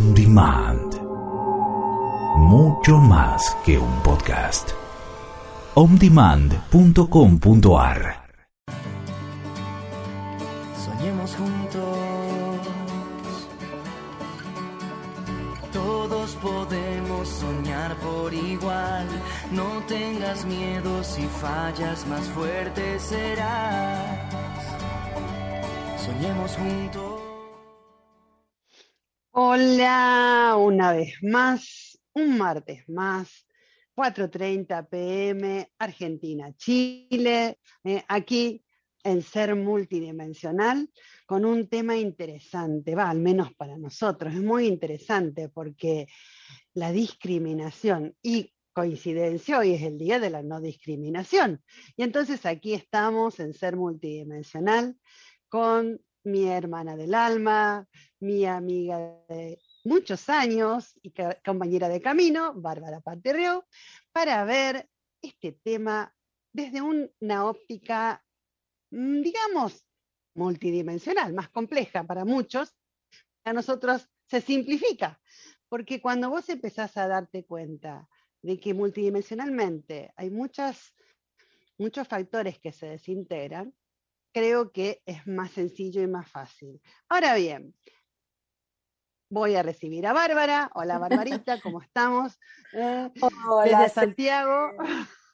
On Demand. Mucho más que un podcast. ondemand.com.ar Soñemos juntos. Todos podemos soñar por igual. No tengas miedo si fallas, más fuerte serás. Soñemos juntos. Hola, una vez más, un martes más, 4.30 pm, Argentina, Chile, eh, aquí en Ser Multidimensional, con un tema interesante, va, al menos para nosotros, es muy interesante porque la discriminación y coincidencia, hoy es el día de la no discriminación. Y entonces aquí estamos en Ser Multidimensional con mi hermana del alma, mi amiga de muchos años y compañera de camino, Bárbara Paterreo, para ver este tema desde una óptica, mm, digamos, multidimensional, más compleja para muchos. A nosotros se simplifica, porque cuando vos empezás a darte cuenta de que multidimensionalmente hay muchas, muchos factores que se desintegran, creo que es más sencillo y más fácil. Ahora bien, voy a recibir a Bárbara. Hola Barbarita, ¿cómo estamos? Eh, Hola, desde Santiago.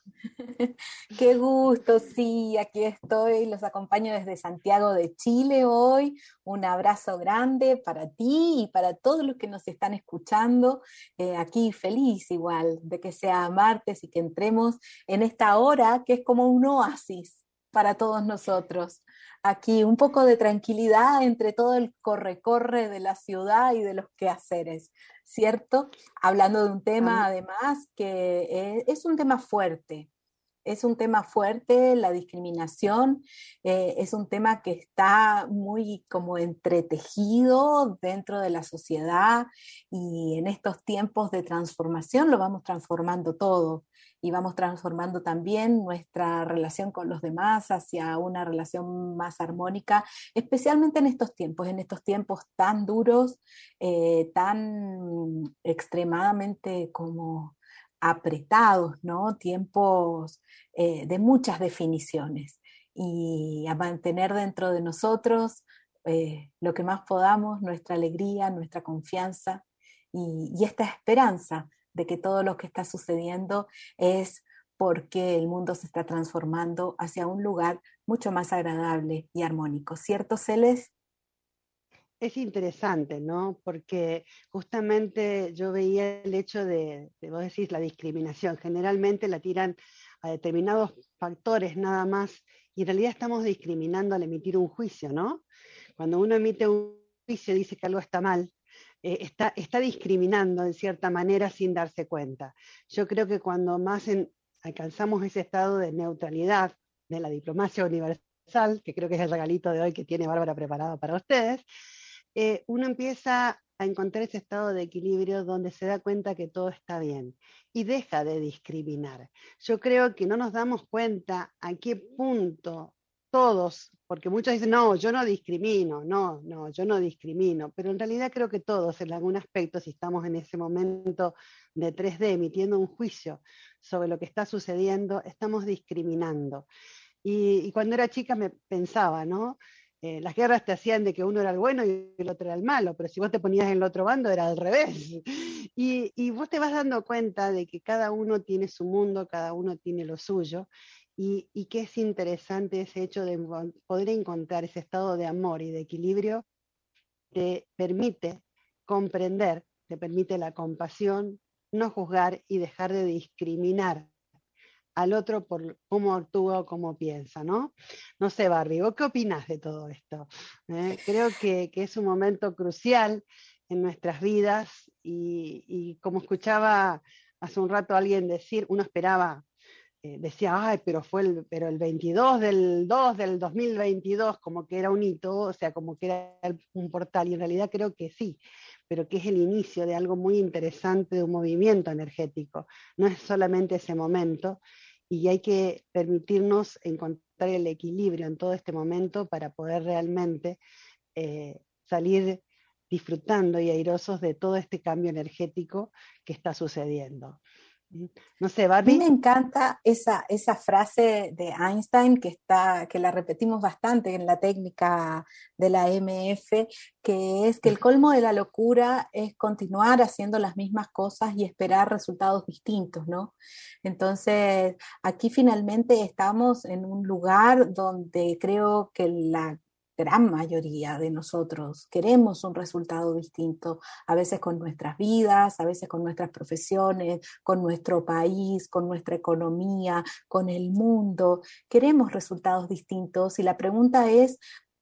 Qué gusto, sí, aquí estoy, los acompaño desde Santiago de Chile hoy. Un abrazo grande para ti y para todos los que nos están escuchando. Eh, aquí feliz igual de que sea martes y que entremos en esta hora que es como un oasis para todos nosotros. Aquí un poco de tranquilidad entre todo el corre-corre de la ciudad y de los quehaceres, ¿cierto? Hablando de un tema además que es un tema fuerte, es un tema fuerte, la discriminación, eh, es un tema que está muy como entretejido dentro de la sociedad y en estos tiempos de transformación lo vamos transformando todo y vamos transformando también nuestra relación con los demás hacia una relación más armónica, especialmente en estos tiempos, en estos tiempos tan duros, eh, tan extremadamente como apretados, ¿no? Tiempos eh, de muchas definiciones y a mantener dentro de nosotros eh, lo que más podamos, nuestra alegría, nuestra confianza y, y, esta esperanza de que todo lo que está sucediendo es porque el mundo se está transformando hacia un lugar mucho más agradable y armónico. ¿Cierto, Celes? es interesante, ¿no? Porque justamente yo veía el hecho de, vos decís, la discriminación. Generalmente la tiran a determinados factores nada más y en realidad estamos discriminando al emitir un juicio, ¿no? Cuando uno emite un juicio dice que algo está mal, eh, está, está, discriminando en cierta manera sin darse cuenta. Yo creo que cuando más alcanzamos ese estado de neutralidad de la diplomacia universal, que creo que es el regalito de hoy que tiene Bárbara preparado para ustedes, eh, uno empieza a encontrar ese estado de equilibrio donde se da cuenta que todo está bien y deja de discriminar. Yo creo que no nos damos cuenta a qué punto todos, porque muchos dicen, no, yo no discrimino, no, no, yo no discrimino, pero en realidad creo que todos en algún aspecto, si estamos en ese momento de 3D emitiendo un juicio sobre lo que está sucediendo, estamos discriminando. Y, cuando era chica me pensaba, ¿no? Eh, las guerras te hacían de que uno era el bueno y el otro era el malo, pero si vos te ponías en el otro bando era al revés. Y, vos te vas dando cuenta de que cada uno tiene su mundo, cada uno tiene lo suyo, y, que es interesante ese hecho de poder encontrar ese estado de amor y de equilibrio, te permite comprender, te permite la compasión, no juzgar y dejar de discriminar al otro por cómo actúa o cómo piensa, ¿no? No sé, Barbie, ¿vos qué opinás de todo esto? ¿Eh? creo que, es un momento crucial en nuestras vidas y, como escuchaba hace un rato alguien decir, uno esperaba, eh, decía, ay, pero fue el, pero el 22 del 2 del 2022, como que era un hito, o sea, como que era un portal, y en realidad creo que sí, pero que es el inicio de algo muy interesante, de un movimiento energético. No es solamente ese momento, y hay que permitirnos encontrar el equilibrio en todo este momento para poder realmente eh, salir disfrutando y airosos de todo este cambio energético que está sucediendo. No sé, Barbie. A mí me encanta esa, esa frase de Einstein que, está, que la repetimos bastante en la técnica de la MF, que es que el colmo de la locura es continuar haciendo las mismas cosas y esperar resultados distintos, ¿no? Entonces, aquí finalmente estamos en un lugar donde creo que la gran mayoría de nosotros queremos un resultado distinto, a veces con nuestras vidas, a veces con nuestras profesiones, con nuestro país, con nuestra economía, con el mundo. Queremos resultados distintos y la pregunta es,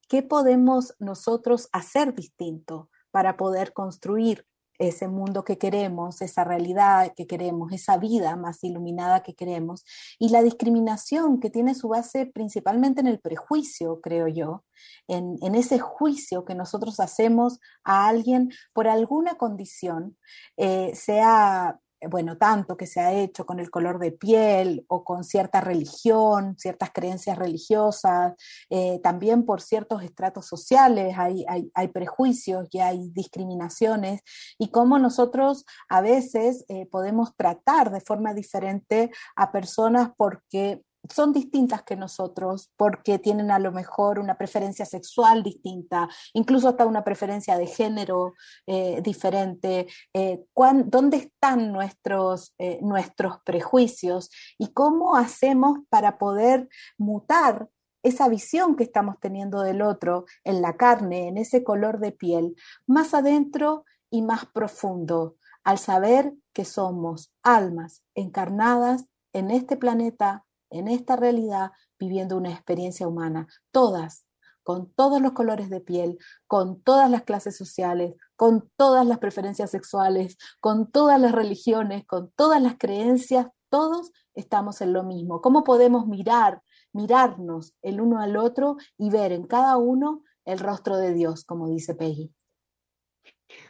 ¿qué podemos nosotros hacer distinto para poder construir ese mundo que queremos, esa realidad que queremos, esa vida más iluminada que queremos. Y la discriminación que tiene su base principalmente en el prejuicio, creo yo, en, en ese juicio que nosotros hacemos a alguien por alguna condición, eh, sea bueno, tanto que se ha hecho con el color de piel o con cierta religión, ciertas creencias religiosas, eh, también por ciertos estratos sociales hay, hay, prejuicios y hay discriminaciones, y cómo nosotros a veces eh, podemos tratar de forma diferente a personas porque son distintas que nosotros porque tienen a lo mejor una preferencia sexual distinta, incluso hasta una preferencia de género eh, diferente. Eh, ¿Dónde están nuestros, eh, nuestros prejuicios y cómo hacemos para poder mutar esa visión que estamos teniendo del otro en la carne, en ese color de piel, más adentro y más profundo, al saber que somos almas encarnadas en este planeta en esta realidad viviendo una experiencia humana, todas, con todos los colores de piel, con todas las clases sociales, con todas las preferencias sexuales, con todas las religiones, con todas las creencias, todos estamos en lo mismo. ¿Cómo podemos mirar, mirarnos el uno al otro y ver en cada uno el rostro de Dios, como dice Peggy?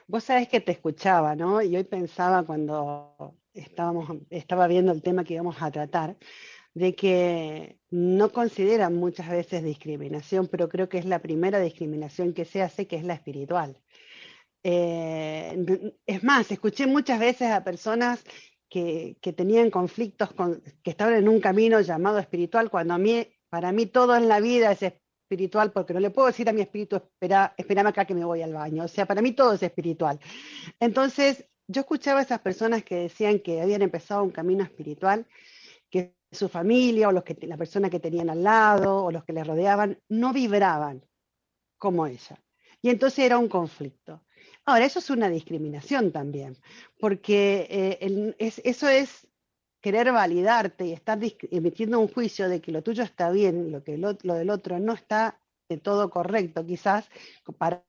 Vos sabés que te escuchaba, ¿no? Y hoy pensaba cuando estábamos, estaba viendo el tema que íbamos a tratar, de que no consideran muchas veces discriminación, pero creo que es la primera discriminación que se hace, que es la espiritual. Eh, es más, escuché muchas veces a personas que, tenían conflictos, con, que estaban en un camino llamado espiritual, cuando a mí, para mí todo en la vida es espiritual, porque no le puedo decir a mi espíritu, espera, espérame acá que me voy al baño. O sea, para mí todo es espiritual. Entonces, yo escuchaba a esas personas que decían que habían empezado un camino espiritual, su familia o los que, la persona que tenían al lado o los que le rodeaban no vibraban como ella. Y entonces era un conflicto. Ahora, eso es una discriminación también, porque eh, eso es querer validarte y estar emitiendo un juicio de que lo tuyo está bien, lo que lo, del otro no está de todo correcto, quizás para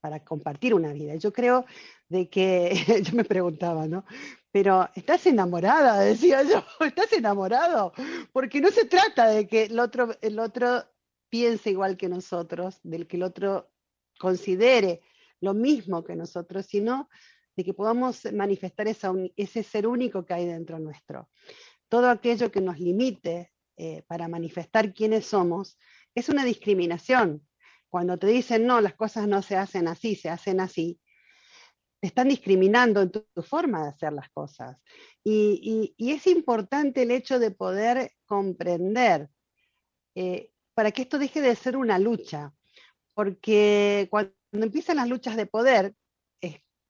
para compartir una vida. Yo creo de que, yo me preguntaba, ¿no? Pero estás enamorada, decía yo, estás enamorado, porque no se trata de que el otro, el otro piense igual que nosotros, del que el otro considere lo mismo que nosotros, sino de que podamos manifestar ese ser único que hay dentro nuestro. Todo aquello que nos limite eh, para manifestar quiénes somos es una discriminación. Cuando te dicen, no, las cosas no se hacen así, se hacen así, te están discriminando en tu, forma de hacer las cosas. Y, es importante el hecho de poder comprender eh, para que esto deje de ser una lucha, porque cuando empiezan las luchas de poder,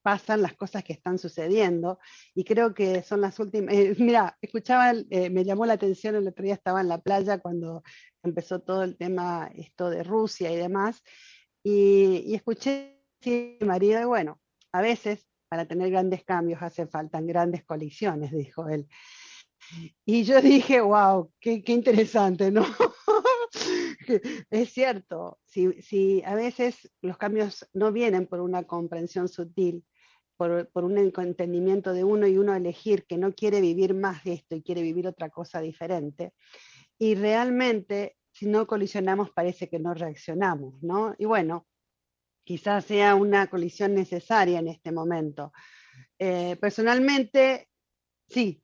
pasan las cosas que están sucediendo y creo que son las últimas. Eh, mira, escuchaba, eh, me llamó la atención, el otro día estaba en la playa cuando empezó todo el tema esto de Rusia y demás, y, y escuché mi marido, bueno, a veces para tener grandes cambios hace faltan grandes colisiones, dijo él. Y yo dije, wow, qué, interesante, ¿no? es cierto, si, si, a veces los cambios no vienen por una comprensión sutil, por, un entendimiento de uno y uno elegir que no quiere vivir más de esto y quiere vivir otra cosa diferente, y realmente si no colisionamos parece que no reaccionamos, ¿no? Y bueno, quizás sea una colisión necesaria en este momento. Eh, personalmente, sí.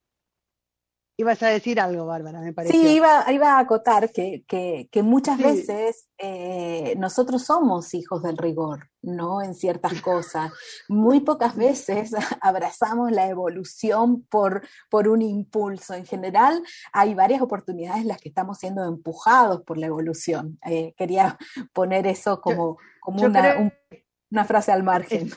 Ibas a decir algo, Bárbara, me parece. Sí, iba, iba a acotar que, que, muchas veces eh, nosotros somos hijos del rigor, ¿no? En ciertas cosas. Muy pocas veces abrazamos la evolución por, por un impulso. En general, hay varias oportunidades en las que estamos siendo empujados por la evolución. Eh, quería poner eso como, como una, una, frase al margen.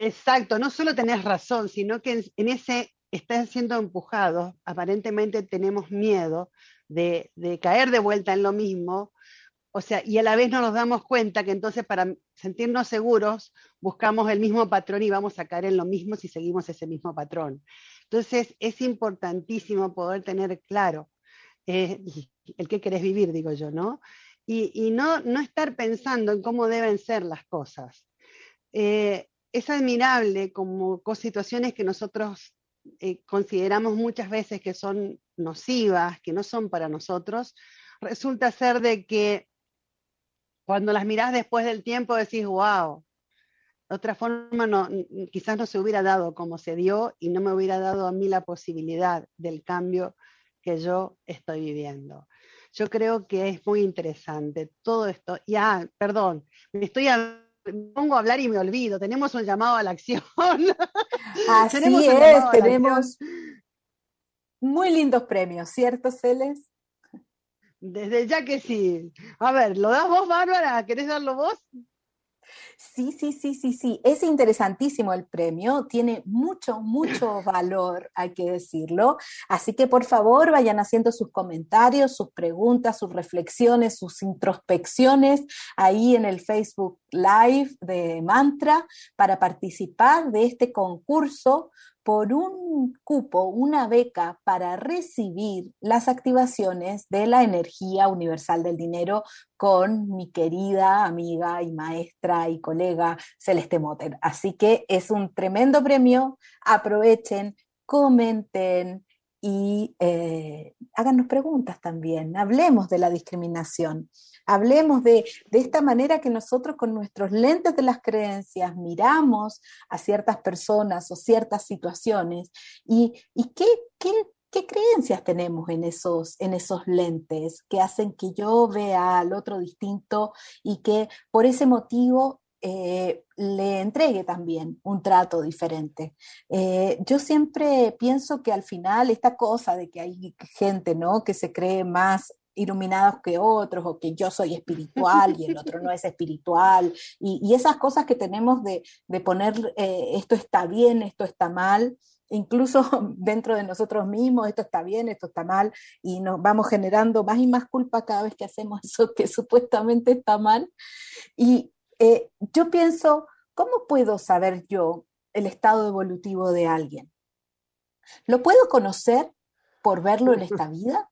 Exacto, no solo tenés razón, sino que en ese están siendo empujados, aparentemente tenemos miedo de, caer de vuelta en lo mismo, o sea, y a la vez no nos damos cuenta que entonces para sentirnos seguros buscamos el mismo patrón y vamos a caer en lo mismo si seguimos ese mismo patrón. Entonces es importantísimo poder tener claro eh, el que querés vivir, digo yo, ¿no? Y, no, estar pensando en cómo deben ser las cosas. Eh, es admirable como situaciones que nosotros eh, consideramos muchas veces que son nocivas, que no son para nosotros, resulta ser de que cuando las mirás después del tiempo decís, wow, de otra forma no, quizás no se hubiera dado como se dio y no me hubiera dado a mí la posibilidad del cambio que yo estoy viviendo. Yo creo que es muy interesante todo esto. Ya, perdón, me estoy me pongo a hablar y me olvido. Tenemos un llamado a la acción. Así es, tenemos muy lindos premios, ¿cierto, Celes? Desde ya que sí. A ver, ¿lo das vos, Bárbara? ¿Querés darlo vos? Sí, sí, sí, sí, sí. Es interesantísimo el premio, tiene mucho, mucho valor, hay que decirlo. Así que por favor vayan haciendo sus comentarios, sus preguntas, sus reflexiones, sus introspecciones ahí en el Facebook Live de Mantra para participar de este concurso por un cupo, una beca para recibir las activaciones de la energía universal del dinero con mi querida amiga y maestra y colega Celeste Motter. Así que es un tremendo premio, aprovechen, comenten, y eh, háganos preguntas también, hablemos de la discriminación. Hablemos de, esta manera que nosotros con nuestros lentes de las creencias miramos a ciertas personas o ciertas situaciones y, qué, creencias tenemos en esos, en esos lentes que hacen que yo vea al otro distinto y que por ese motivo eh, le entregue también un trato diferente. Eh, yo siempre pienso que al final esta cosa de que hay gente ¿no? que se cree más iluminados que otros o que yo soy espiritual y el otro no es espiritual y, esas cosas que tenemos de, poner eh, esto está bien, esto está mal, incluso dentro de nosotros mismos, esto está bien, esto está mal, y nos vamos generando más y más culpa cada vez que hacemos eso que supuestamente está mal. Y eh, yo pienso, ¿cómo puedo saber yo el estado evolutivo de alguien? ¿Lo puedo conocer por verlo en esta vida?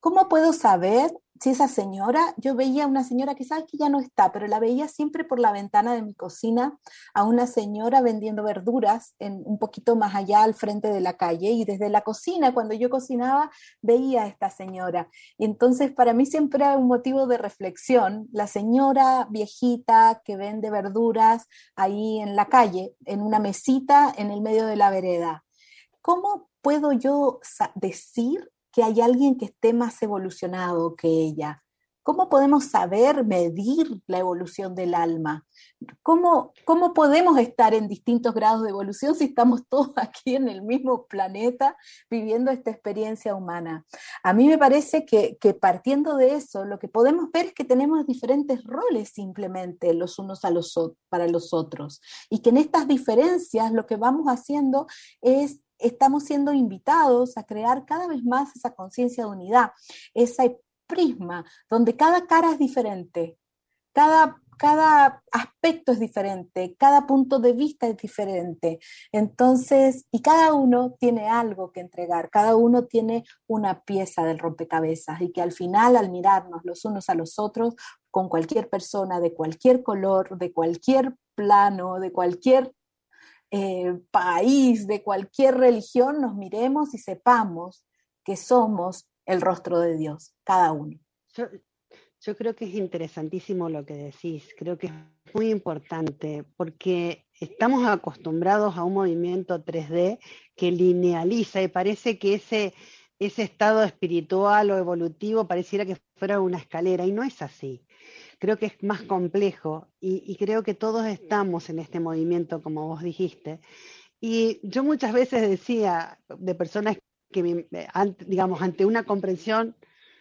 ¿Cómo puedo saber si esa señora, yo veía una señora que sabes que ya no está, pero la veía siempre por la ventana de mi cocina, a una señora vendiendo verduras en, un poquito más allá al frente de la calle y desde la cocina, cuando yo cocinaba, veía a esta señora. Y entonces para mí siempre era un motivo de reflexión, la señora viejita que vende verduras ahí en la calle, en una mesita en el medio de la vereda. ¿Cómo puedo yo decir que hay alguien que esté más evolucionado que ella. ¿Cómo podemos saber medir la evolución del alma? ¿Cómo, ¿Cómo podemos estar en distintos grados de evolución si estamos todos aquí en el mismo planeta viviendo esta experiencia humana? A mí me parece que, partiendo de eso, lo que podemos ver es que tenemos diferentes roles simplemente los unos a los, para los otros y que en estas diferencias lo que vamos haciendo es estamos siendo invitados a crear cada vez más esa conciencia de unidad, ese prisma donde cada cara es diferente, cada, cada aspecto es diferente, cada punto de vista es diferente. Entonces, y cada uno tiene algo que entregar, cada uno tiene una pieza del rompecabezas y que al final, al mirarnos los unos a los otros, con cualquier persona de cualquier color, de cualquier plano, de cualquier eh, país, de cualquier religión, nos miremos y sepamos que somos el rostro de Dios, cada uno. Yo, creo que es interesantísimo lo que decís, creo que es muy importante, porque estamos acostumbrados a un movimiento 3D que linealiza y parece que ese, ese estado espiritual o evolutivo pareciera que fuera una escalera y no es así. Creo que es más complejo y, creo que todos estamos en este movimiento, como vos dijiste. Y yo muchas veces decía de personas que, digamos, ante una comprensión,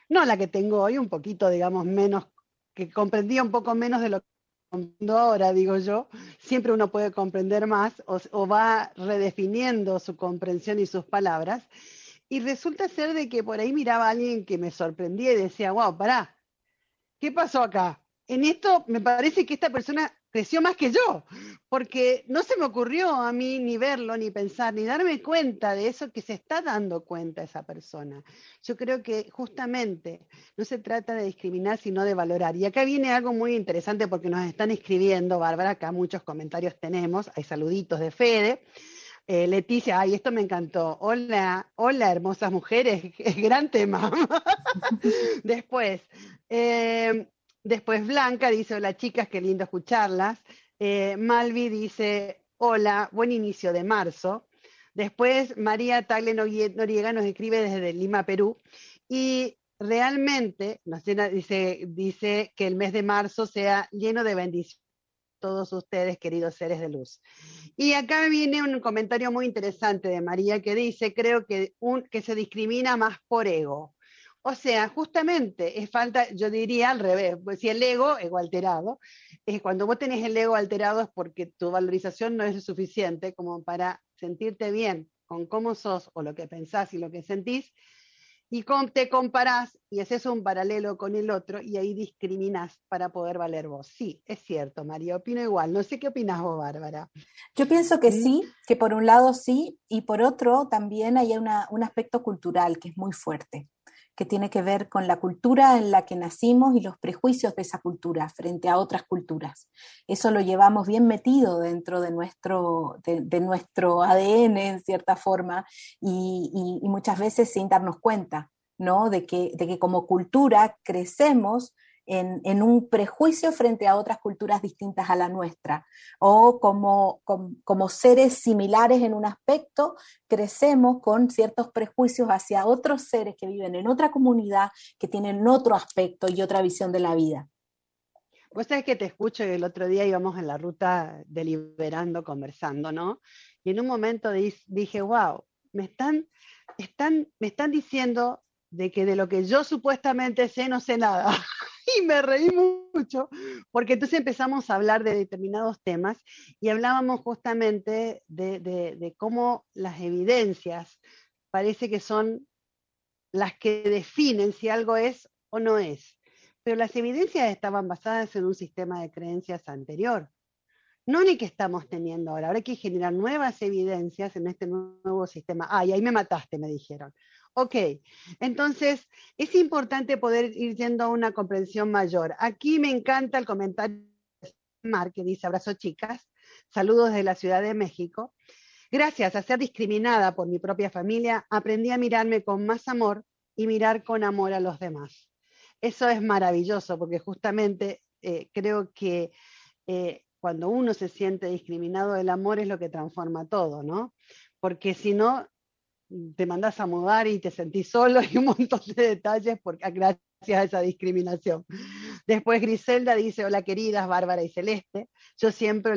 no la que tengo hoy, un poquito, digamos, menos, que comprendía un poco menos de lo que comprendo ahora, digo yo, siempre uno puede comprender más o, va redefiniendo su comprensión y sus palabras. Y resulta ser de que por ahí miraba a alguien que me sorprendía y decía, wow, pará, ¿qué pasó acá? En esto me parece que esta persona creció más que yo, porque no se me ocurrió a mí ni verlo, ni pensar, ni darme cuenta de eso que se está dando cuenta esa persona. Yo creo que justamente no se trata de discriminar, sino de valorar. Y acá viene algo muy interesante porque nos están escribiendo, Bárbara, acá muchos comentarios tenemos, hay saluditos de Fede. Eh, Leticia, ay, esto me encantó. Hola, hola, hermosas mujeres, es gran tema. Después, eh, Después Blanca dice, hola chicas, qué lindo escucharlas. Eh, Malvi dice, hola, buen inicio de marzo. Después María Tagle Noriega nos escribe desde Lima, Perú. Y realmente nos dice, dice que el mes de marzo sea lleno de bendiciones todos ustedes, queridos seres de luz. Y acá viene un comentario muy interesante de María que dice, creo que, un, que se discrimina más por ego. O sea, justamente es falta, yo diría al revés, pues si el ego, ego alterado, es cuando vos tenés el ego alterado es porque tu valorización no es suficiente como para sentirte bien con cómo sos o lo que pensás y lo que sentís, y te comparás y haces un paralelo con el otro y ahí discriminás para poder valer vos. Sí, es cierto, María, opino igual. No sé qué opinas vos, Bárbara. Yo pienso que ¿Mm? sí, que por un lado sí, y por otro también hay un aspecto cultural que es muy fuerte que tiene que ver con la cultura en la que nacimos y los prejuicios de esa cultura frente a otras culturas. Eso lo llevamos bien metido dentro de nuestro, de, nuestro ADN, en cierta forma, y, y, muchas veces sin darnos cuenta, ¿no? De que, de que como cultura crecemos en, un prejuicio frente a otras culturas distintas a la nuestra, o como, como, seres similares en un aspecto, crecemos con ciertos prejuicios hacia otros seres que viven en otra comunidad, que tienen otro aspecto y otra visión de la vida. Vos sabés que te escucho y el otro día íbamos en la ruta deliberando, conversando, ¿no? Y en un momento dije, wow, me están, están, me están diciendo de que de lo que yo supuestamente sé no sé nada. y me reí mucho, porque entonces empezamos a hablar de determinados temas y hablábamos justamente de, cómo las evidencias parece que son las que definen si algo es o no es. Pero las evidencias estaban basadas en un sistema de creencias anterior, no ni que estamos teniendo ahora. Ahora hay que generar nuevas evidencias en este nuevo sistema. Ah, y ahí me mataste, me dijeron. Ok, entonces es importante poder ir yendo a una comprensión mayor. Aquí me encanta el comentario de Mar que dice, abrazo chicas, saludos desde la Ciudad de México. Gracias a ser discriminada por mi propia familia, aprendí a mirarme con más amor y mirar con amor a los demás. Eso es maravilloso porque justamente eh, creo que eh, cuando uno se siente discriminado, el amor es lo que transforma todo, ¿no? Porque si no, te mandás a mudar y te sentís solo y un montón de detalles porque, gracias a esa discriminación. Después Griselda dice, hola queridas, Bárbara y Celeste, yo siempre,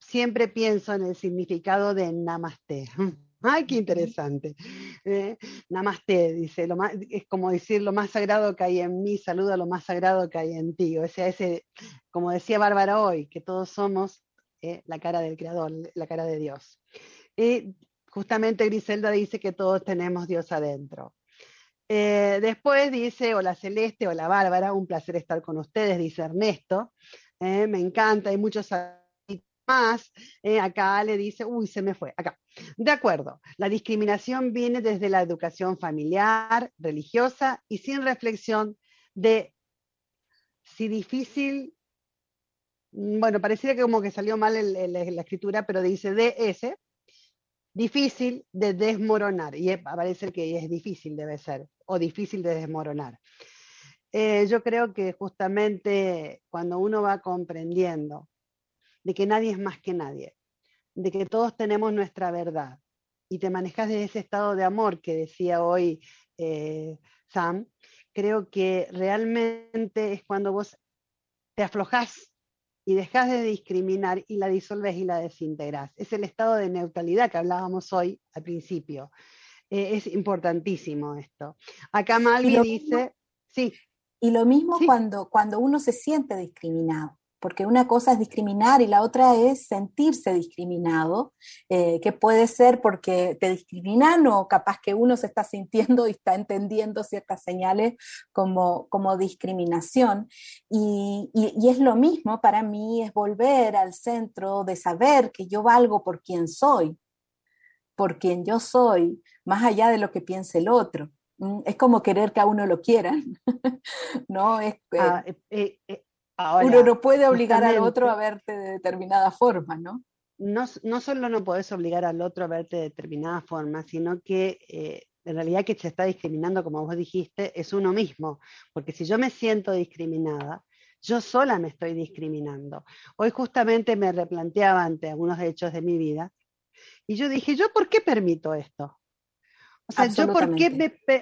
siempre pienso en el significado de namaste. Ay, qué interesante. Eh, namaste, dice, lo más, es como decir lo más sagrado que hay en mí, saluda lo más sagrado que hay en ti. O sea, ese, como decía Bárbara hoy, que todos somos eh, la cara del Creador, la cara de Dios. Y justamente Griselda dice que todos tenemos Dios adentro. Eh, después dice, hola Celeste, hola Bárbara, un placer estar con ustedes, dice Ernesto. Eh, me encanta, hay muchos más. Eh, acá le dice, uy, se me fue, acá. De acuerdo, la discriminación viene desde la educación familiar, religiosa y sin reflexión de si difícil, bueno, pareciera que como que salió mal la escritura, pero dice DS, difícil de desmoronar, y parece que es difícil, debe ser, o difícil de desmoronar. Eh, yo creo que justamente cuando uno va comprendiendo de que nadie es más que nadie, de que todos tenemos nuestra verdad y te manejas desde ese estado de amor que decía hoy eh, Sam, creo que realmente es cuando vos te aflojás y dejas de discriminar y la disolves y la desintegras. Es el estado de neutralidad que hablábamos hoy al principio. Eh, es importantísimo esto. Acá Malvi dice, sí. Y lo mismo cuando, cuando uno se siente discriminado porque una cosa es discriminar y la otra es sentirse discriminado, eh, que puede ser porque te discriminan o capaz que uno se está sintiendo y está entendiendo ciertas señales como, como discriminación. Y, y, es lo mismo para mí, es volver al centro de saber que yo valgo por quien soy, por quien yo soy, más allá de lo que piense el otro. Mm, es como querer que a uno lo quieran, ¿no? Es, ah, eh, eh, uno no puede obligar al otro a verte de determinada forma, ¿no? No, no solo no podés obligar al otro a verte de determinada forma, sino que eh, en realidad que se está discriminando, como vos dijiste, es uno mismo. Porque si yo me siento discriminada, yo sola me estoy discriminando. Hoy justamente me replanteaba ante algunos hechos de mi vida y yo dije, ¿yo por qué permito esto? O sea, yo por qué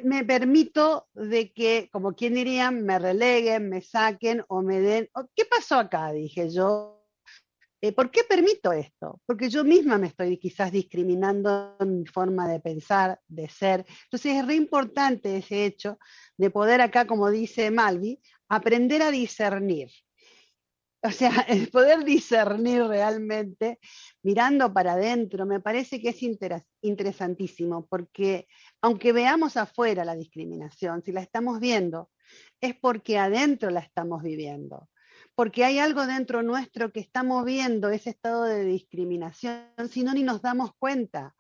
me, permito de que, como quien diría, me releguen, me saquen o me den... ¿Qué pasó acá? Dije yo. Eh, ¿Por qué permito esto? Porque yo misma me estoy quizás discriminando en mi forma de pensar, de ser. Entonces es re importante ese hecho de poder acá, como dice Malvi, aprender a discernir. O sea, el poder discernir realmente mirando para adentro, me parece que es interesantísimo, porque aunque veamos afuera la discriminación, si la estamos viendo, es porque adentro la estamos viviendo, porque hay algo dentro nuestro que está moviendo ese estado de discriminación, si no ni nos damos cuenta.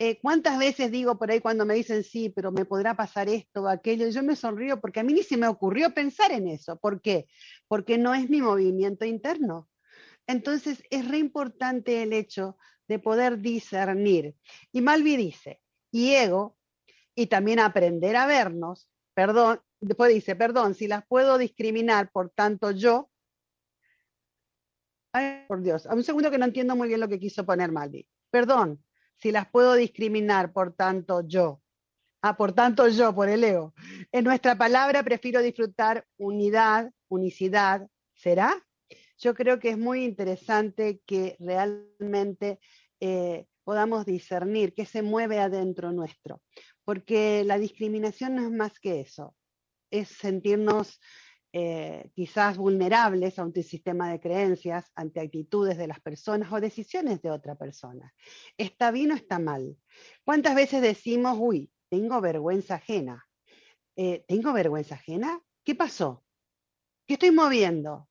Eh, ¿Cuántas veces digo por ahí cuando me dicen sí, pero me podrá pasar esto o aquello? Y yo me sonrío porque a mí ni se me ocurrió pensar en eso. ¿Por qué? Porque no es mi movimiento interno. Entonces es re importante el hecho de poder discernir. Y Malvi dice, y ego, y también aprender a vernos, perdón, después dice, perdón, si las puedo discriminar, por tanto yo, ay, por Dios, a un segundo que no entiendo muy bien lo que quiso poner Malvi. Perdón, si las puedo discriminar, por tanto yo. Ah, por tanto yo, por el ego. En nuestra palabra prefiero disfrutar unidad, unicidad. ¿Será? yo creo que es muy interesante que realmente eh, podamos discernir qué se mueve adentro nuestro, porque la discriminación no es más que eso, es sentirnos eh, quizás vulnerables ante un sistema de creencias, ante actitudes de las personas o decisiones de otra persona. ¿Está bien o está mal? ¿Cuántas veces decimos, uy, tengo vergüenza ajena? Eh, ¿Tengo vergüenza ajena? ¿Qué pasó? ¿Qué estoy moviendo?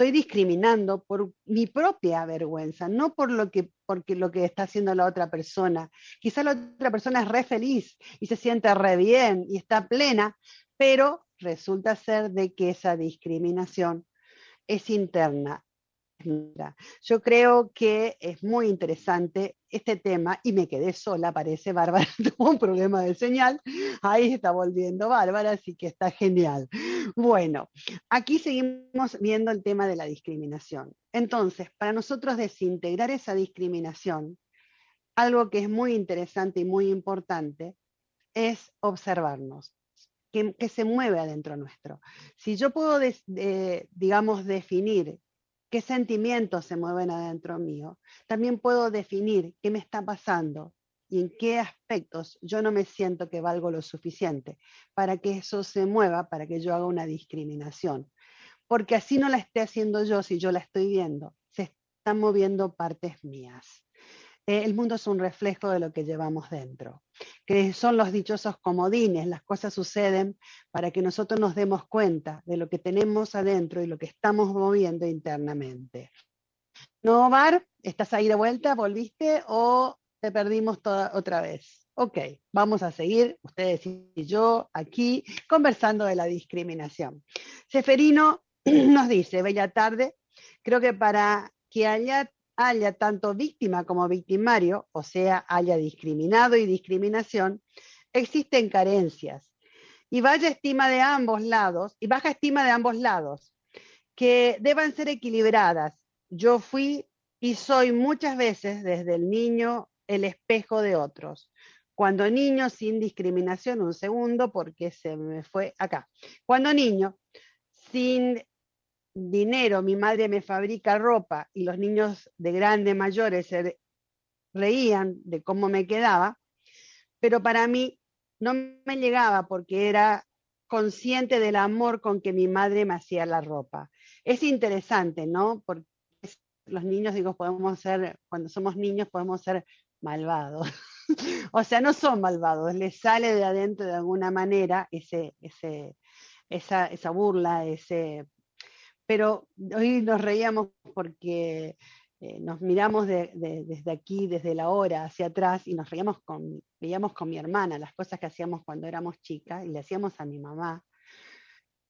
estoy discriminando por mi propia vergüenza, no por lo que, porque lo que está haciendo la otra persona. Quizá la otra persona es re feliz y se siente re bien y está plena, pero resulta ser de que esa discriminación es interna yo creo que es muy interesante este tema y me quedé sola, parece Bárbara, tuvo un problema de señal, ahí está volviendo Bárbara, así que está genial. Bueno, aquí seguimos viendo el tema de la discriminación. Entonces, para nosotros desintegrar esa discriminación, algo que es muy interesante y muy importante es observarnos. Que, se mueve adentro nuestro. Si yo puedo, digamos, definir qué sentimientos se mueven adentro mío. También puedo definir qué me está pasando y en qué aspectos yo no me siento que valgo lo suficiente para que eso se mueva, para que yo haga una discriminación. Porque así no la esté haciendo yo si yo la estoy viendo. Se están moviendo partes mías. Eh, el mundo es un reflejo de lo que llevamos dentro, que son los dichosos comodines, las cosas suceden para que nosotros nos demos cuenta de lo que tenemos adentro y lo que estamos moviendo internamente. ¿No, Bar? ¿Estás ahí de vuelta? ¿Volviste o te perdimos toda, otra vez? Ok, vamos a seguir, ustedes y yo, aquí, conversando de la discriminación. Seferino nos dice, bella tarde, creo que para que haya haya tanto víctima como victimario, o sea, haya discriminado y discriminación, existen carencias y vaya estima de ambos lados y baja estima de ambos lados que deban ser equilibradas. Yo fui y soy muchas veces desde el niño el espejo de otros. Cuando niño, sin discriminación, un segundo, porque se me fue acá. Cuando niño, sin dinero, mi madre me fabrica ropa y los niños de grandes, mayores se reían de cómo me quedaba, pero para mí no me llegaba porque era consciente del amor con que mi madre me hacía la ropa. Es interesante, ¿no? Porque los niños, digo, podemos ser, cuando somos niños podemos ser malvados. o sea, no son malvados, les sale de adentro de alguna manera ese, esa, esa burla, ese... Pero hoy nos reíamos porque eh, nos miramos desde aquí, desde la hora hacia atrás, y nos reíamos con, veíamos con mi hermana las cosas que hacíamos cuando éramos chicas, y le hacíamos a mi mamá,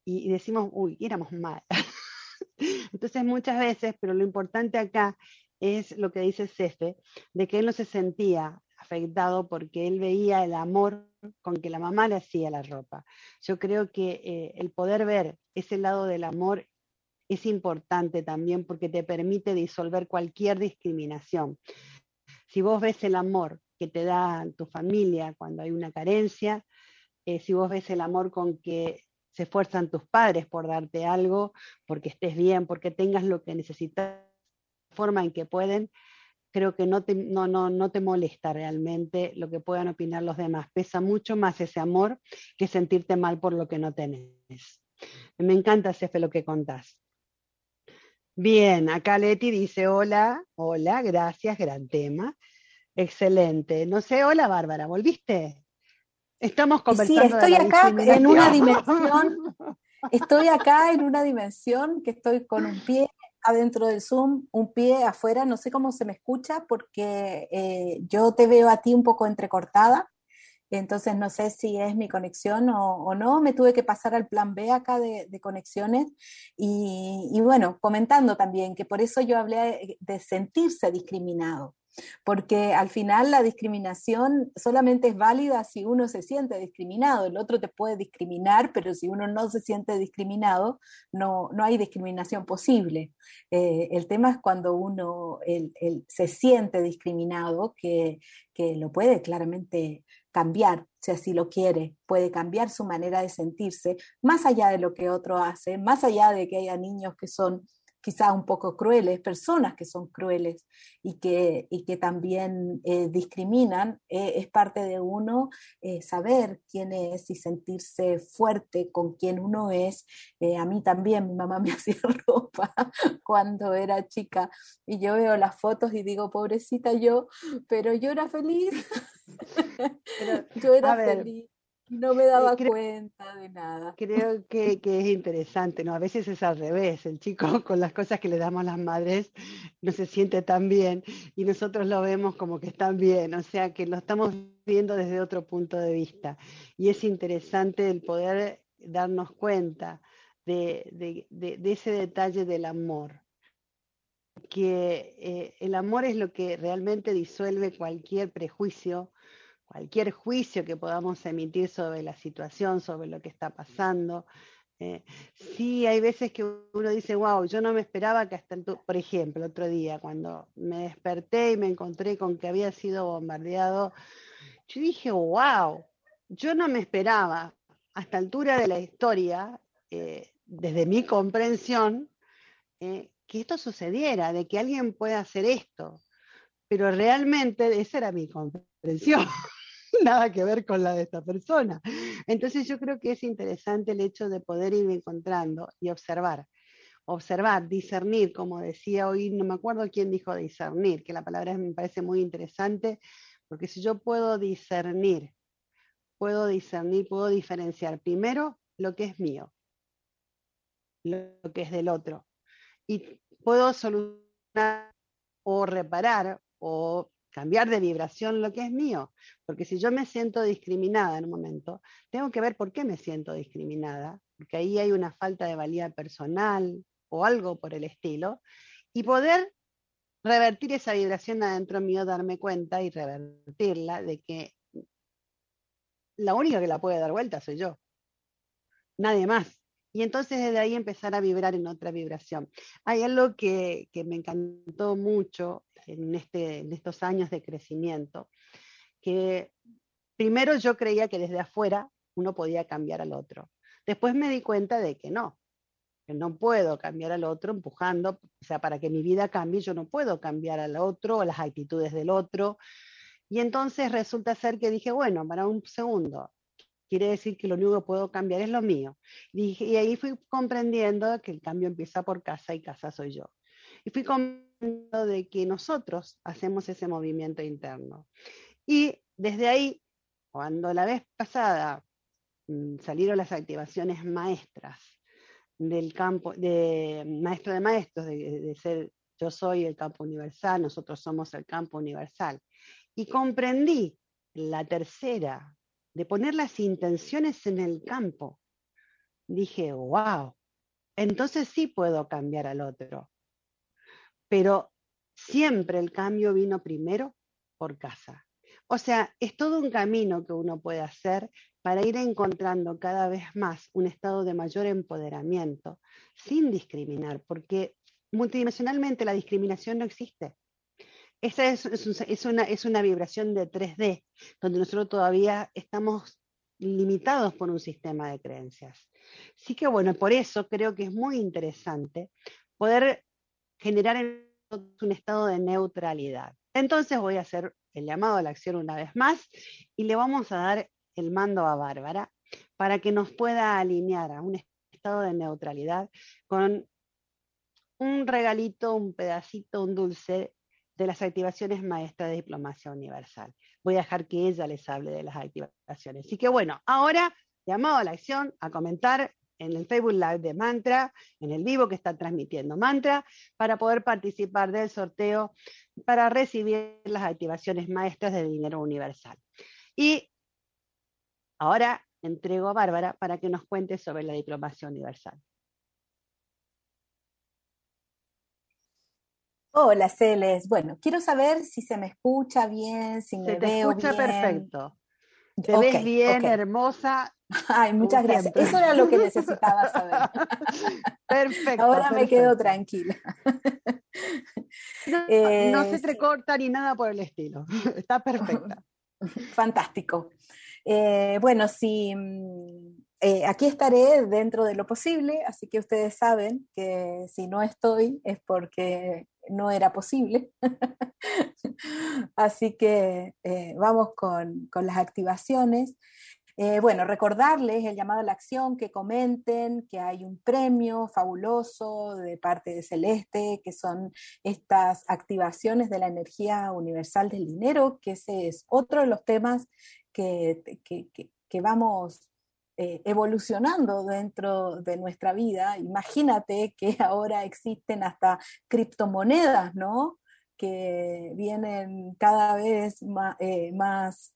y, decimos, uy, éramos mal. Entonces muchas veces, pero lo importante acá es lo que dice Cefe, de que él no se sentía afectado porque él veía el amor con que la mamá le hacía la ropa. Yo creo que eh, el poder ver ese lado del amor es importante también porque te permite disolver cualquier discriminación. Si vos ves el amor que te da tu familia cuando hay una carencia, eh, si vos ves el amor con que se esfuerzan tus padres por darte algo, porque estés bien, porque tengas lo que necesitas, forma en que pueden, creo que no te, no, no, no te molesta realmente lo que puedan opinar los demás. Pesa mucho más ese amor que sentirte mal por lo que no tenés. Me encanta, Cefe, lo que contás. Bien, acá Leti dice hola, hola, gracias, gran tema. Excelente. No sé, hola Bárbara, ¿volviste? Estamos conversando. Sí, estoy acá en una dimensión, estoy acá en una dimensión que estoy con un pie adentro del Zoom, un pie afuera, no sé cómo se me escucha porque eh, yo te veo a ti un poco entrecortada, entonces no sé si es mi conexión o, no, me tuve que pasar al plan B acá de, conexiones y, bueno, comentando también que por eso yo hablé de sentirse discriminado, porque al final la discriminación solamente es válida si uno se siente discriminado, el otro te puede discriminar, pero si uno no se siente discriminado, no, no hay discriminación posible. Eh, el tema es cuando uno se siente discriminado, que, que lo puede claramente cambiar, si así lo quiere, puede cambiar su manera de sentirse, más allá de lo que otro hace, más allá de que haya niños que son quizá un poco crueles, personas que son crueles y que, y que también eh, discriminan, eh, es parte de uno eh, saber quién es y sentirse fuerte con quien uno es. a mí también mi mamá me hacía ropa cuando era chica y yo veo las fotos y digo, pobrecita yo, pero yo era feliz. yo era feliz. No me daba cuenta de nada. Creo que, es interesante, ¿no? A veces es al revés, el chico con las cosas que le damos las madres no se siente tan bien y nosotros lo vemos como que están bien, o sea que lo estamos viendo desde otro punto de vista. Y es interesante el poder darnos cuenta de, ese detalle del amor, que eh, el amor es lo que realmente disuelve cualquier prejuicio, cualquier juicio que podamos emitir sobre la situación, sobre lo que está pasando. Eh, sí, hay veces que uno dice, wow, yo no me esperaba que hasta el, por ejemplo, otro día, cuando me desperté y me encontré con que había sido bombardeado, yo dije, wow, yo no me esperaba a esta altura de la historia, eh, desde mi comprensión, eh, que esto sucediera, de que alguien pueda hacer esto. Pero realmente esa era mi comprensión. nada que ver con la de esta persona. Entonces yo creo que es interesante el hecho de poder ir encontrando y observar. Observar, discernir, como decía hoy, no me acuerdo quién dijo discernir, que la palabra me parece muy interesante, porque si yo puedo discernir, puedo discernir, puedo diferenciar primero lo que es mío, lo que es del otro, y puedo solucionar o reparar o cambiar de vibración lo que es mío. Porque si yo me siento discriminada en un momento, tengo que ver por qué me siento discriminada, porque ahí hay una falta de valía personal o algo por el estilo, y poder revertir esa vibración adentro mío, darme cuenta y revertirla de que la única que la puede dar vuelta soy yo. Nadie más. Y entonces desde ahí empezar a vibrar en otra vibración. Hay algo que, me encantó mucho en, este, en estos años de crecimiento, que primero yo creía que desde afuera uno podía cambiar al otro. Después me di cuenta de que no, que no puedo cambiar al otro empujando, o sea, para que mi vida cambie, yo no puedo cambiar al otro o las actitudes del otro. Y entonces resulta ser que dije, bueno, para un segundo, quiere decir que lo único que puedo cambiar es lo mío. Y, ahí fui comprendiendo que el cambio empieza por casa y casa soy yo. Y fui comprendiendo de que nosotros hacemos ese movimiento interno. Y desde ahí, cuando la vez pasada mm, salieron las activaciones maestras del campo, de maestro de maestros, de ser yo soy el campo universal, nosotros somos el campo universal. Y comprendí la tercera de poner las intenciones en el campo, dije, wow, entonces sí puedo cambiar al otro. Pero siempre el cambio vino primero por casa. O sea, es todo un camino que uno puede hacer para ir encontrando cada vez más un estado de mayor empoderamiento sin discriminar, porque multidimensionalmente la discriminación no existe. Esa es, una, vibración de 3D, donde nosotros todavía estamos limitados por un sistema de creencias. Así que bueno, por eso creo que es muy interesante poder generar un estado de neutralidad. Entonces voy a hacer el llamado a la acción una vez más y le vamos a dar el mando a Bárbara para que nos pueda alinear a un estado de neutralidad con un regalito, un pedacito, un dulce de las activaciones maestras de diplomacia universal. Voy a dejar que ella les hable de las activaciones. Así que bueno, ahora llamado a la acción, a comentar en el Facebook Live de Mantra, en el vivo que está transmitiendo Mantra, para poder participar del sorteo para recibir las activaciones maestras de dinero universal. Y ahora entrego a Bárbara para que nos cuente sobre la diplomacia universal. Hola, Celes. Bueno, quiero saber si se me escucha bien, si me se te escucha perfecto. Te ves bien, hermosa. Ay, muchas gracias. Eso era lo que necesitaba saber. perfecto. Ahora me quedo tranquila. No, no se te corta ni nada por el estilo. Está perfecta. Fantástico. Eh, bueno, sí, mm, eh, aquí estaré dentro de lo posible, así que ustedes saben que si no estoy es porque no era posible. así que eh, vamos con, con, las activaciones. bueno, recordarles el llamado a la acción, que comenten, que hay un premio fabuloso de parte de Celeste, que son estas activaciones de la energía universal del dinero, que ese es otro de los temas que, que, vamos eh, evolucionando dentro de nuestra vida. Imagínate que ahora existen hasta criptomonedas, ¿no? Que vienen cada vez más, eh, más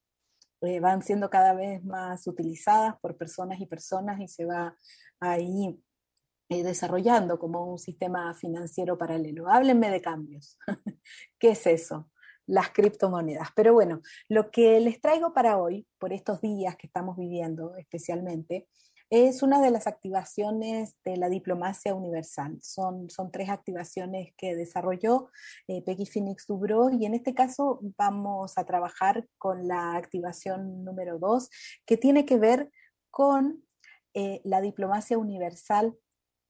eh, van siendo cada vez más utilizadas por personas y personas y se va ahí desarrollando como un sistema financiero paralelo. Háblenme de cambios. ¿Qué es eso? Las criptomonedas. Pero bueno, lo que les traigo para hoy, por estos días que estamos viviendo especialmente, es una de las activaciones de la diplomacia universal. Son, son tres activaciones que desarrolló eh, Peggy Phoenix Dubro y en este caso vamos a trabajar con la activación número dos, que tiene que ver con eh, la diplomacia universal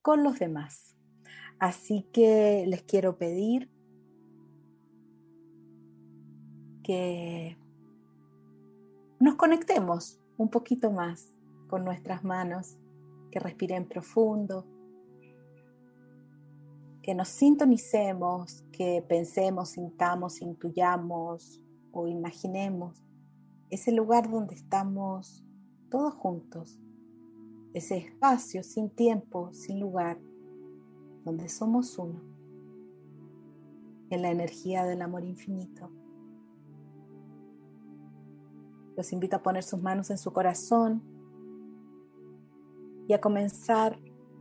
con los demás. Así que les quiero pedir que nos conectemos un poquito más con nuestras manos, que respiren profundo, que nos sintonicemos, que pensemos, sintamos, intuyamos o imaginemos ese lugar donde estamos todos juntos, ese espacio sin tiempo, sin lugar, donde somos uno, en la energía del amor infinito. Los invito a poner sus manos en su corazón y a comenzar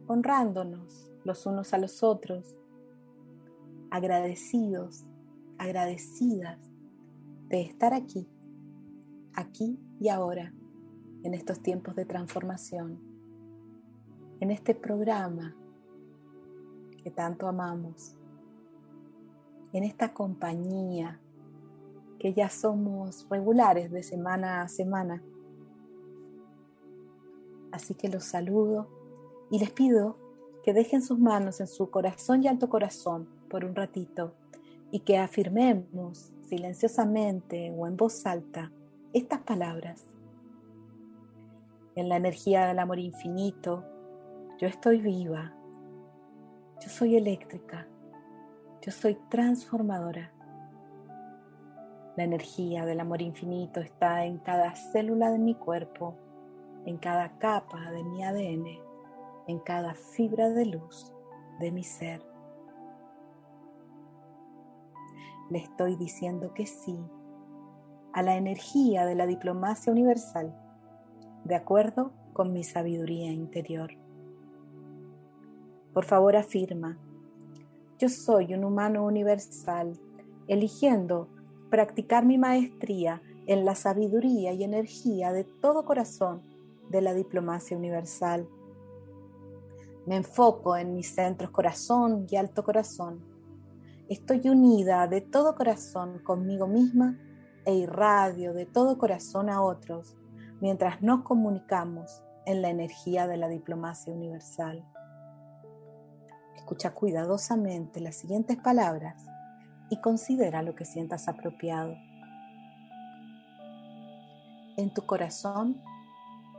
honrándonos los unos a los otros, agradecidos, agradecidas de estar aquí, aquí y ahora, en estos tiempos de transformación, en este programa que tanto amamos, en esta compañía que ya somos regulares de semana a semana. Así que los saludo y les pido que dejen sus manos en su corazón y alto corazón por un ratito y que afirmemos silenciosamente o en voz alta estas palabras. En la energía del amor infinito, yo estoy viva, yo soy eléctrica, yo soy transformadora. La energía del amor infinito está en cada célula de mi cuerpo, en cada capa de mi ADN, en cada fibra de luz de mi ser. Le estoy diciendo que sí a la energía de la diplomacia universal, de acuerdo con mi sabiduría interior. Por favor afirma, yo soy un humano universal, eligiendo practicar mi maestría en la sabiduría y energía de todo corazón de la diplomacia universal. Me enfoco en mis centros corazón y alto corazón. Estoy unida de todo corazón conmigo misma e irradio de todo corazón a otros mientras nos comunicamos en la energía de la diplomacia universal. Escucha cuidadosamente las siguientes palabras y considera lo que sientas apropiado. En tu corazón,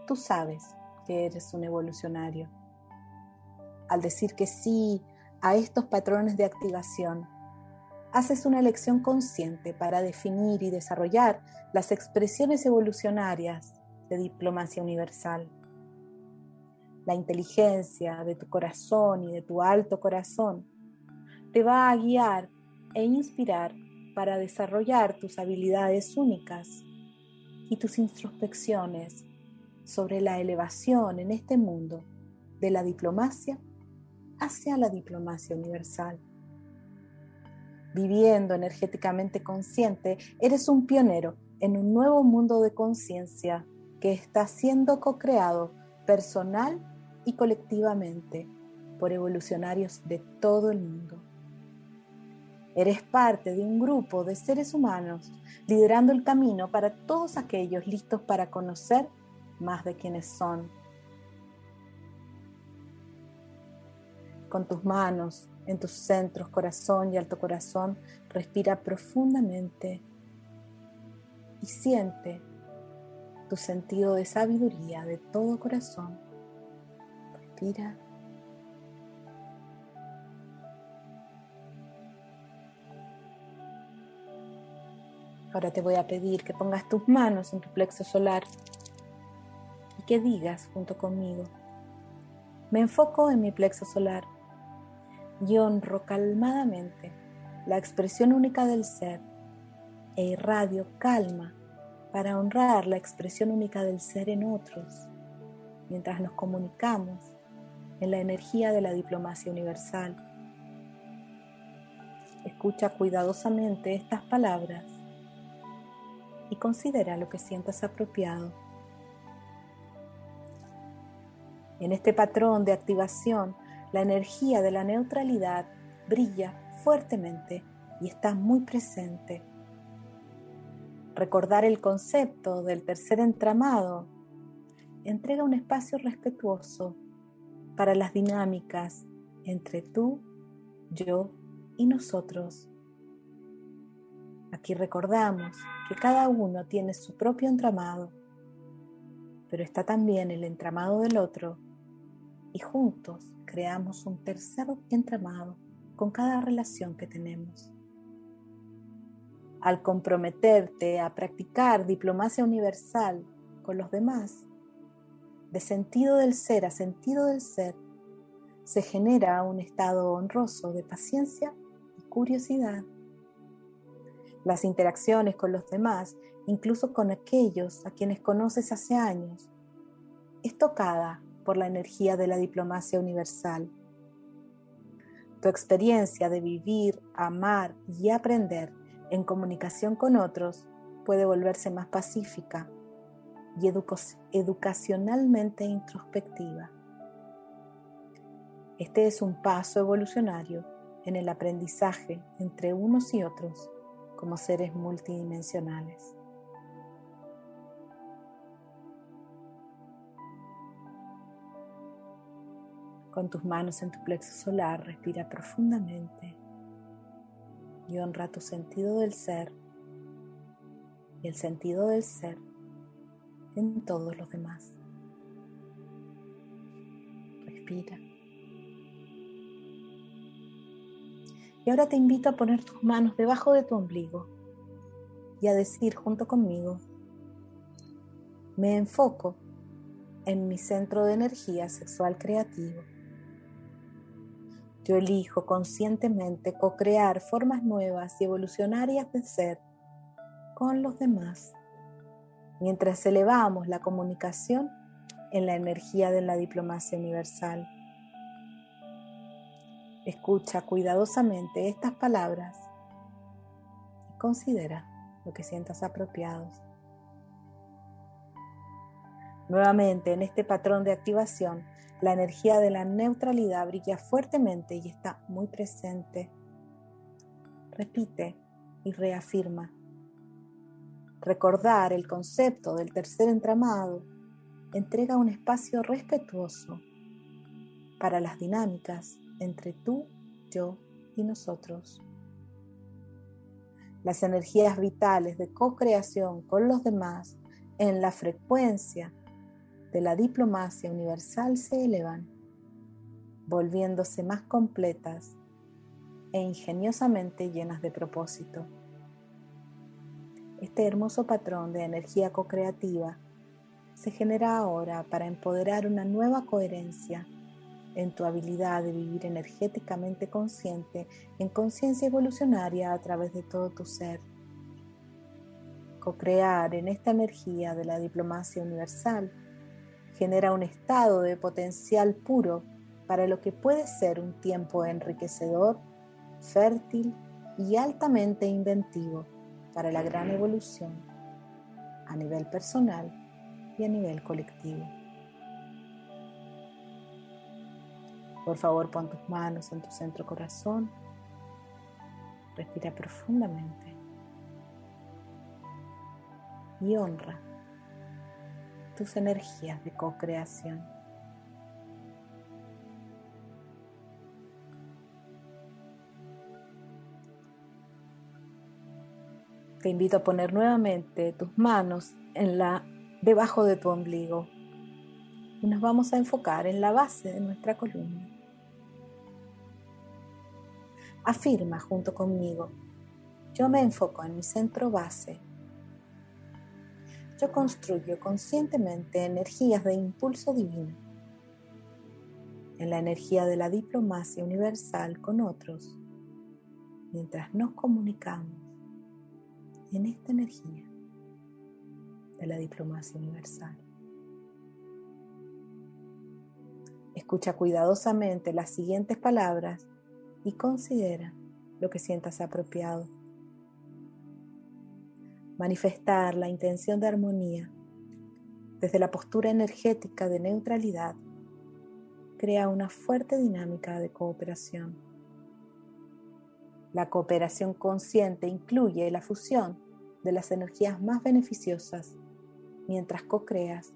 tú sabes que eres un evolucionario. Al decir que sí a estos patrones de activación, haces una elección consciente para definir y desarrollar las expresiones evolucionarias de diplomacia universal. La inteligencia de tu corazón y de tu alto corazón te va a guiar e inspirar para desarrollar tus habilidades únicas y tus introspecciones sobre la elevación en este mundo de la diplomacia hacia la diplomacia universal viviendo energéticamente consciente, eres un pionero en un nuevo mundo de conciencia que está siendo co-creado personal y colectivamente por evolucionarios de todo el mundo. Eres parte de un grupo de seres humanos liderando el camino para todos aquellos listos para conocer más de quienes son. Con tus manos en tus centros, corazón y alto corazón, respira profundamente y siente tu sentido de sabiduría de todo corazón. Respira. Ahora te voy a pedir que pongas tus manos en tu plexo solar y que digas junto conmigo, me enfoco en mi plexo solar y honro calmadamente la expresión única del ser e irradio calma para honrar la expresión única del ser en otros, mientras nos comunicamos en la energía de la diplomacia universal. Escucha cuidadosamente estas palabras y considera lo que sientas apropiado. En este patrón de activación la energía de la neutralidad brilla fuertemente y está muy presente. Recordar el concepto del tercer entramado entrega un espacio respetuoso para las dinámicas entre tú, yo y nosotros. Aquí recordamos que cada uno tiene su propio entramado, pero está también el entramado del otro y juntos creamos un tercer entramado con cada relación que tenemos. Al comprometerte a practicar diplomacia universal con los demás, de sentido del ser a sentido del ser, se genera un estado honroso de paciencia y curiosidad. Las interacciones con los demás, incluso con aquellos a quienes conoces hace años, es tocada por la energía de la diplomacia universal. Tu experiencia de vivir, amar y aprender en comunicación con otros puede volverse más pacífica y educacionalmente introspectiva. Este es un paso evolucionario en el aprendizaje entre unos y otros como seres multidimensionales. Con tus manos en tu plexo solar, respira profundamente y honra tu sentido del ser y el sentido del ser en todos los demás. Respira. Y ahora te invito a poner tus manos debajo de tu ombligo y a decir junto conmigo, me enfoco en mi centro de energía sexual creativo. Yo elijo conscientemente co-crear formas nuevas y evolucionarias de ser con los demás, mientras elevamos la comunicación en la energía de la diplomacia universal. Escucha cuidadosamente estas palabras y considera lo que sientas apropiados. Nuevamente, en este patrón de activación, la energía de la neutralidad brilla fuertemente y está muy presente. Repite y reafirma. Recordar el concepto del tercer entramado entrega un espacio respetuoso para las dinámicas entre tú, yo y nosotros. Las energías vitales de co-creación con los demás en la frecuencia de la diplomacia universal se elevan, volviéndose más completas e ingeniosamente llenas de propósito. Este hermoso patrón de energía co-creativa se genera ahora para empoderar una nueva coherencia en tu habilidad de vivir energéticamente consciente en conciencia evolucionaria a través de todo tu ser. Co-crear en esta energía de la diplomacia universal genera un estado de potencial puro para lo que puede ser un tiempo enriquecedor, fértil y altamente inventivo para la gran evolución a nivel personal y a nivel colectivo. Por favor, pon tus manos en tu centro corazón. Respira profundamente. Y honra tus energías de co-creación. Te invito a poner nuevamente tus manos en la debajo de tu ombligo y nos vamos a enfocar en la base de nuestra columna. Afirma junto conmigo, yo me enfoco en mi centro base. Yo construyo conscientemente energías de impulso divino, en la energía de la diplomacia universal con otros, mientras nos comunicamos en esta energía de la diplomacia universal. Escucha cuidadosamente las siguientes palabras y considera lo que sientas apropiado. Manifestar la intención de armonía desde la postura energética de neutralidad crea una fuerte dinámica de cooperación. La cooperación consciente incluye la fusión de las energías más beneficiosas mientras co-creas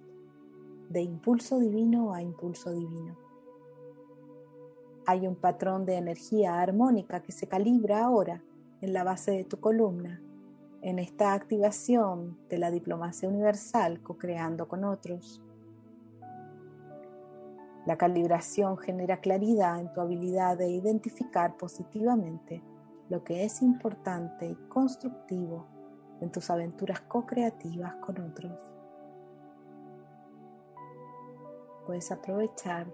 de impulso divino a impulso divino hay un patrón de energía armónica que se calibra ahora en la base de tu columna, en esta activación de la diplomacia universal co-creando con otros. La calibración genera claridad en tu habilidad de identificar positivamente lo que es importante y constructivo en tus aventuras co-creativas con otros. Puedes aprovechar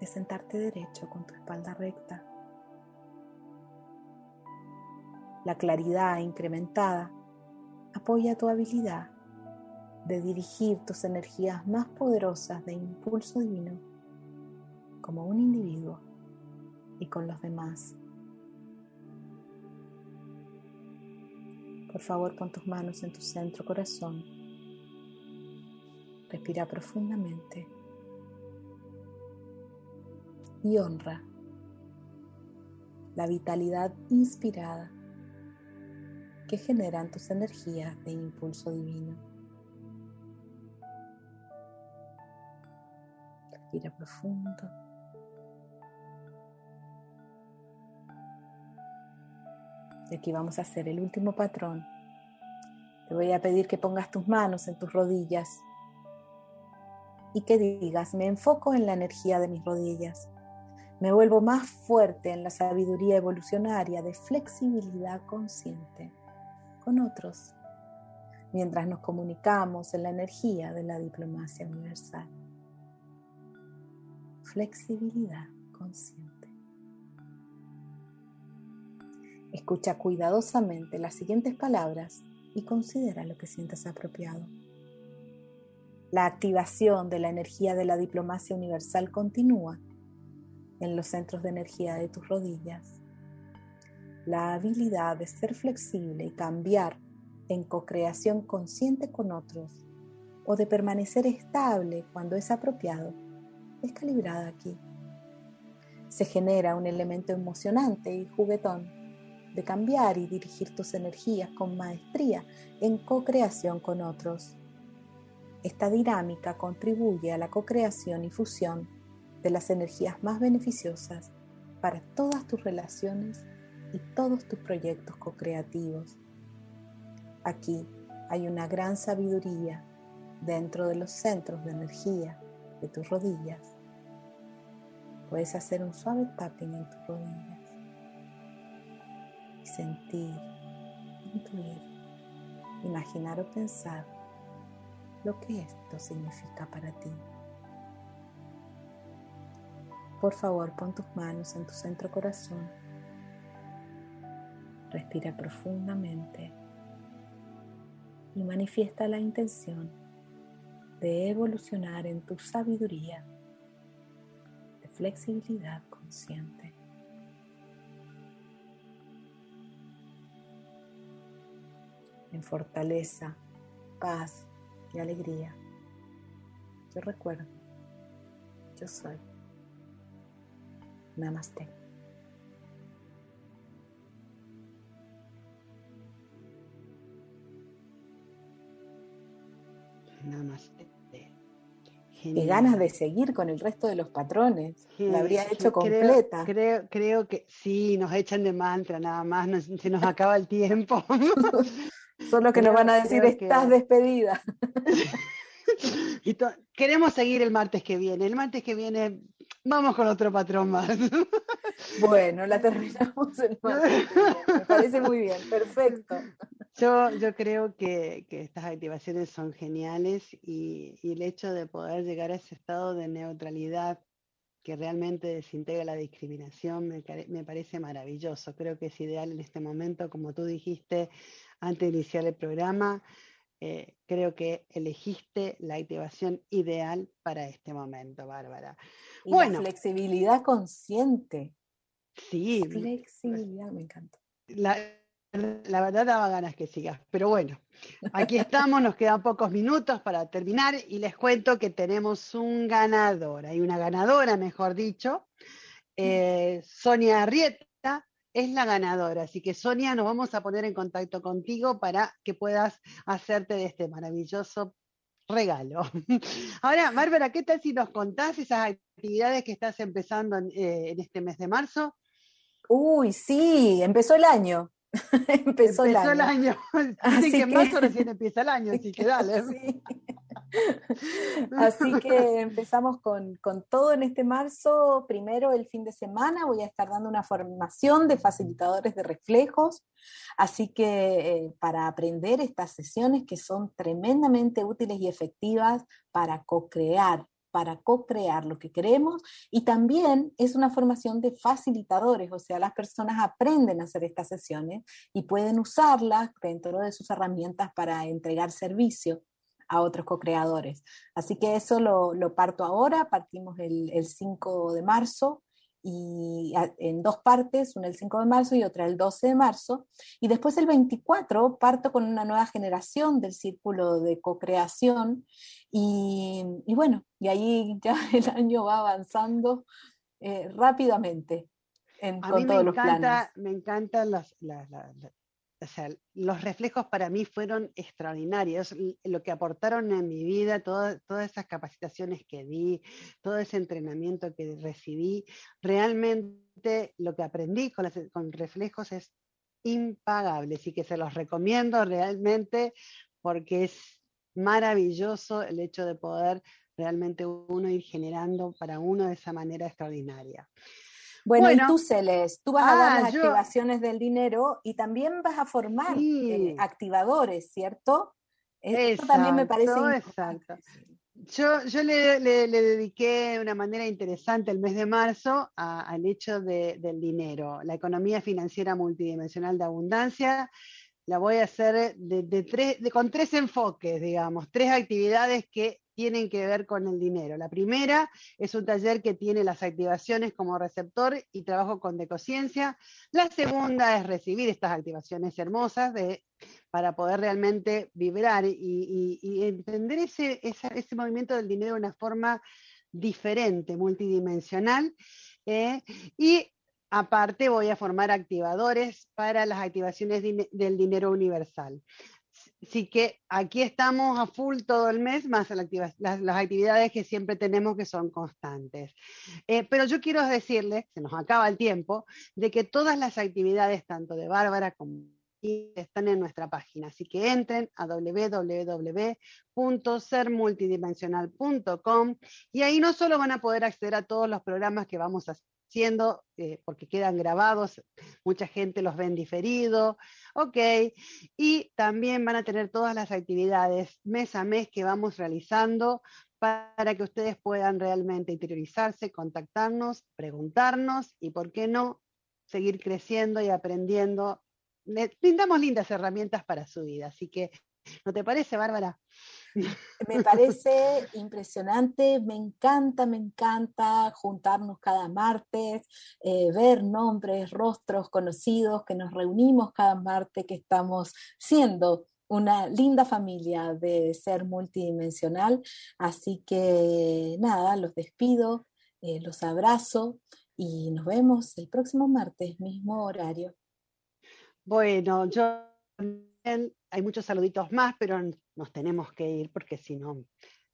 de sentarte derecho con tu espalda recta. La claridad incrementada apoya tu habilidad de dirigir tus energías más poderosas de impulso divino como un individuo y con los demás. Por favor, pon tus manos en tu centro corazón. Respira profundamente y honra la vitalidad inspirada que generan tus energías de impulso divino. Respira profundo. Y aquí vamos a hacer el último patrón. Te voy a pedir que pongas tus manos en tus rodillas y que digas, me enfoco en la energía de mis rodillas. Me vuelvo más fuerte en la sabiduría evolucionaria de flexibilidad consciente con otros, mientras nos comunicamos en la energía de la diplomacia universal. Flexibilidad consciente. Escucha cuidadosamente las siguientes palabras y considera lo que sientas apropiado. La activación de la energía de la diplomacia universal continúa en los centros de energía de tus rodillas. La habilidad de ser flexible y cambiar en co-creación consciente con otros o de permanecer estable cuando es apropiado es calibrada aquí. Se genera un elemento emocionante y juguetón de cambiar y dirigir tus energías con maestría en co-creación con otros. Esta dinámica contribuye a la co-creación y fusión de las energías más beneficiosas para todas tus relaciones y todos tus proyectos co-creativos. Aquí hay una gran sabiduría dentro de los centros de energía de tus rodillas. Puedes hacer un suave tapping en tus rodillas y sentir, intuir, imaginar o pensar lo que esto significa para ti. Por favor, pon tus manos en tu centro corazón. Respira profundamente y manifiesta la intención de evolucionar en tu sabiduría de flexibilidad consciente. En fortaleza, paz y alegría. Yo recuerdo, yo soy. Namaste. Namaste. Qué ganas de seguir con el resto de los patrones. La habría hecho completa. Creo, creo, que sí, nos echan de mantra nada más, se nos acaba el tiempo. Solo que nos van a decir, estás despedida. y queremos seguir el martes que viene. El martes que viene vamos con otro patrón más. bueno, la terminamos martes. Me parece muy bien, perfecto. Yo, yo creo que, estas activaciones son geniales y, y el hecho de poder llegar a ese estado de neutralidad que realmente desintegra la discriminación me, me, parece maravilloso. Creo que es ideal en este momento, como tú dijiste, antes de iniciar el programa, eh, creo que elegiste la activación ideal para este momento, Bárbara. Y bueno, la flexibilidad consciente. Sí. Flexibilidad, me encanta. La, la verdad daba ganas que sigas, pero bueno, aquí estamos, nos quedan pocos minutos para terminar y les cuento que tenemos un ganador, hay una ganadora, mejor dicho, eh, Sonia Arrieta, es la ganadora. Así que Sonia, nos vamos a poner en contacto contigo para que puedas hacerte de este maravilloso regalo. Ahora, Bárbara, ¿qué tal si nos contás esas actividades que estás empezando en, eh, este mes de marzo? Uy, sí, empezó el año. empezó, el año. Así que en marzo recién empieza el año, así que dale. Sí. Así que empezamos con, todo en este marzo. Primero, el fin de semana, voy a estar dando una formación de facilitadores de reflejos. Así que eh, para aprender estas sesiones que son tremendamente útiles y efectivas para co-crear, para co-crear lo que queremos y también es una formación de facilitadores, o sea, las personas aprenden a hacer estas sesiones y pueden usarlas dentro de sus herramientas para entregar servicio a otros co-creadores. Así que eso lo, parto ahora, partimos el, 5 de marzo y en dos partes, una el 5 de marzo y otra el 12 de marzo. Y después el 24 parto con una nueva generación del círculo de co-creación. Y, y, bueno, y ahí ya el año va avanzando eh, rápidamente a mí me encanta, me encantan los, los reflejos para mí fueron extraordinarios. Lo que aportaron en mi vida, todas esas capacitaciones que di, todo ese entrenamiento que recibí, realmente lo que aprendí con, con reflejos es impagable. Así que se los recomiendo realmente porque es maravilloso el hecho de poder realmente uno ir generando para uno de esa manera extraordinaria. Bueno, y tú, Celeste, tú vas a dar ah, las activaciones del dinero y también vas a formar eh, activadores, ¿cierto? Eso también me parece exacto. Yo, yo le, le, dediqué de una manera interesante el mes de marzo al hecho del dinero, la economía financiera multidimensional de abundancia. La voy a hacer de, tres, con tres enfoques, digamos, tres actividades que tienen que ver con el dinero. La primera es un taller que tiene las activaciones como receptor y trabajo con decociencia. La segunda es recibir estas activaciones hermosas para poder realmente vibrar y, entender ese, ese, movimiento del dinero de una forma diferente, multidimensional. Eh, y aparte voy a formar activadores para las activaciones del dinero universal. Así que aquí estamos a full todo el mes, más las, actividades que siempre tenemos que son constantes. Eh, pero yo quiero decirles, se nos acaba el tiempo, de que todas las actividades, tanto de Bárbara como están en nuestra página. Así que entren a www.sermultidimensional.com y ahí no solo van a poder acceder a todos los programas que vamos haciendo, eh, porque quedan grabados, mucha gente los ve en diferido, ok, y también van a tener todas las actividades mes a mes que vamos realizando para que ustedes puedan realmente interiorizarse, contactarnos, preguntarnos y, ¿por qué no?, seguir creciendo y aprendiendo le brindamos lindas herramientas para su vida. Así que, ¿no te parece, Bárbara? Me parece impresionante, me encanta, me encanta juntarnos cada martes, eh, ver nombres, rostros conocidos, que nos reunimos cada martes, que estamos siendo una linda familia de ser multidimensional. Así que nada, los despido, eh, los abrazo y nos vemos el próximo martes, mismo horario. Bueno, yo también, hay muchos saluditos más, pero nos tenemos que ir porque si no,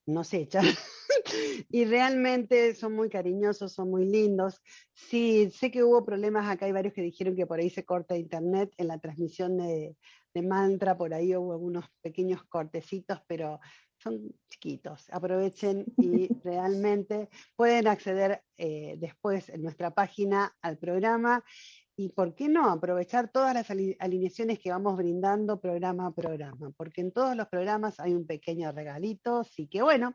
nos echan. y realmente son muy cariñosos, son muy lindos. Sí, sé que hubo problemas acá, hay varios que dijeron que por ahí se corta internet en la transmisión de, mantra, por ahí hubo algunos pequeños cortecitos, pero son chiquitos. Aprovechen y realmente pueden acceder eh, después en nuestra página al programa y por qué no aprovechar todas las alineaciones que vamos brindando programa a programa, porque en todos los programas hay un pequeño regalito, así que bueno,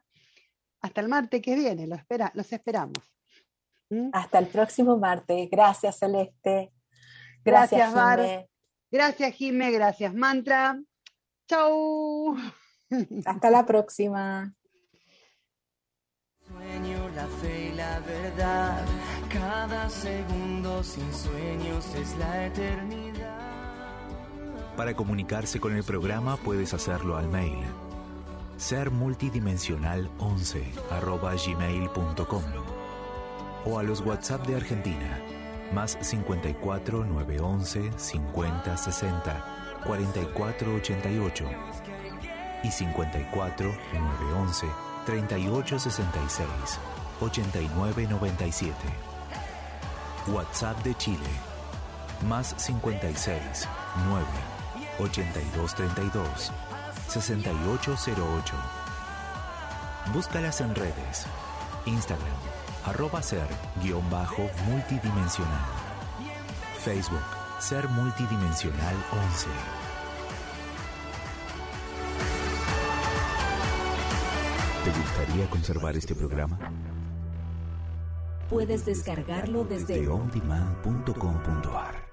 hasta el martes que viene, lo espera, los esperamos. ¿Mm? Hasta el próximo martes. Gracias, Celeste. Gracias, Bar. Gracias, Jime. Gracias, Mantra. Chau. Hasta la próxima. Sueño, la fe y la verdad cada segundo sin sueños es la eternidad. Para comunicarse con el programa puedes hacerlo al mail sermultidimensional11 gmail.com o a los WhatsApp de Argentina más 54 911 50 60 44 88 y 54 911 38 66 89 97. WhatsApp de Chile, más 56 9 82 32 6808. Búscalas en redes, Instagram, arroba ser guion bajo multidimensional. Facebook, ser multidimensional 11. ¿Te gustaría conservar este programa? Puedes descargarlo desde ondemand.com.ar.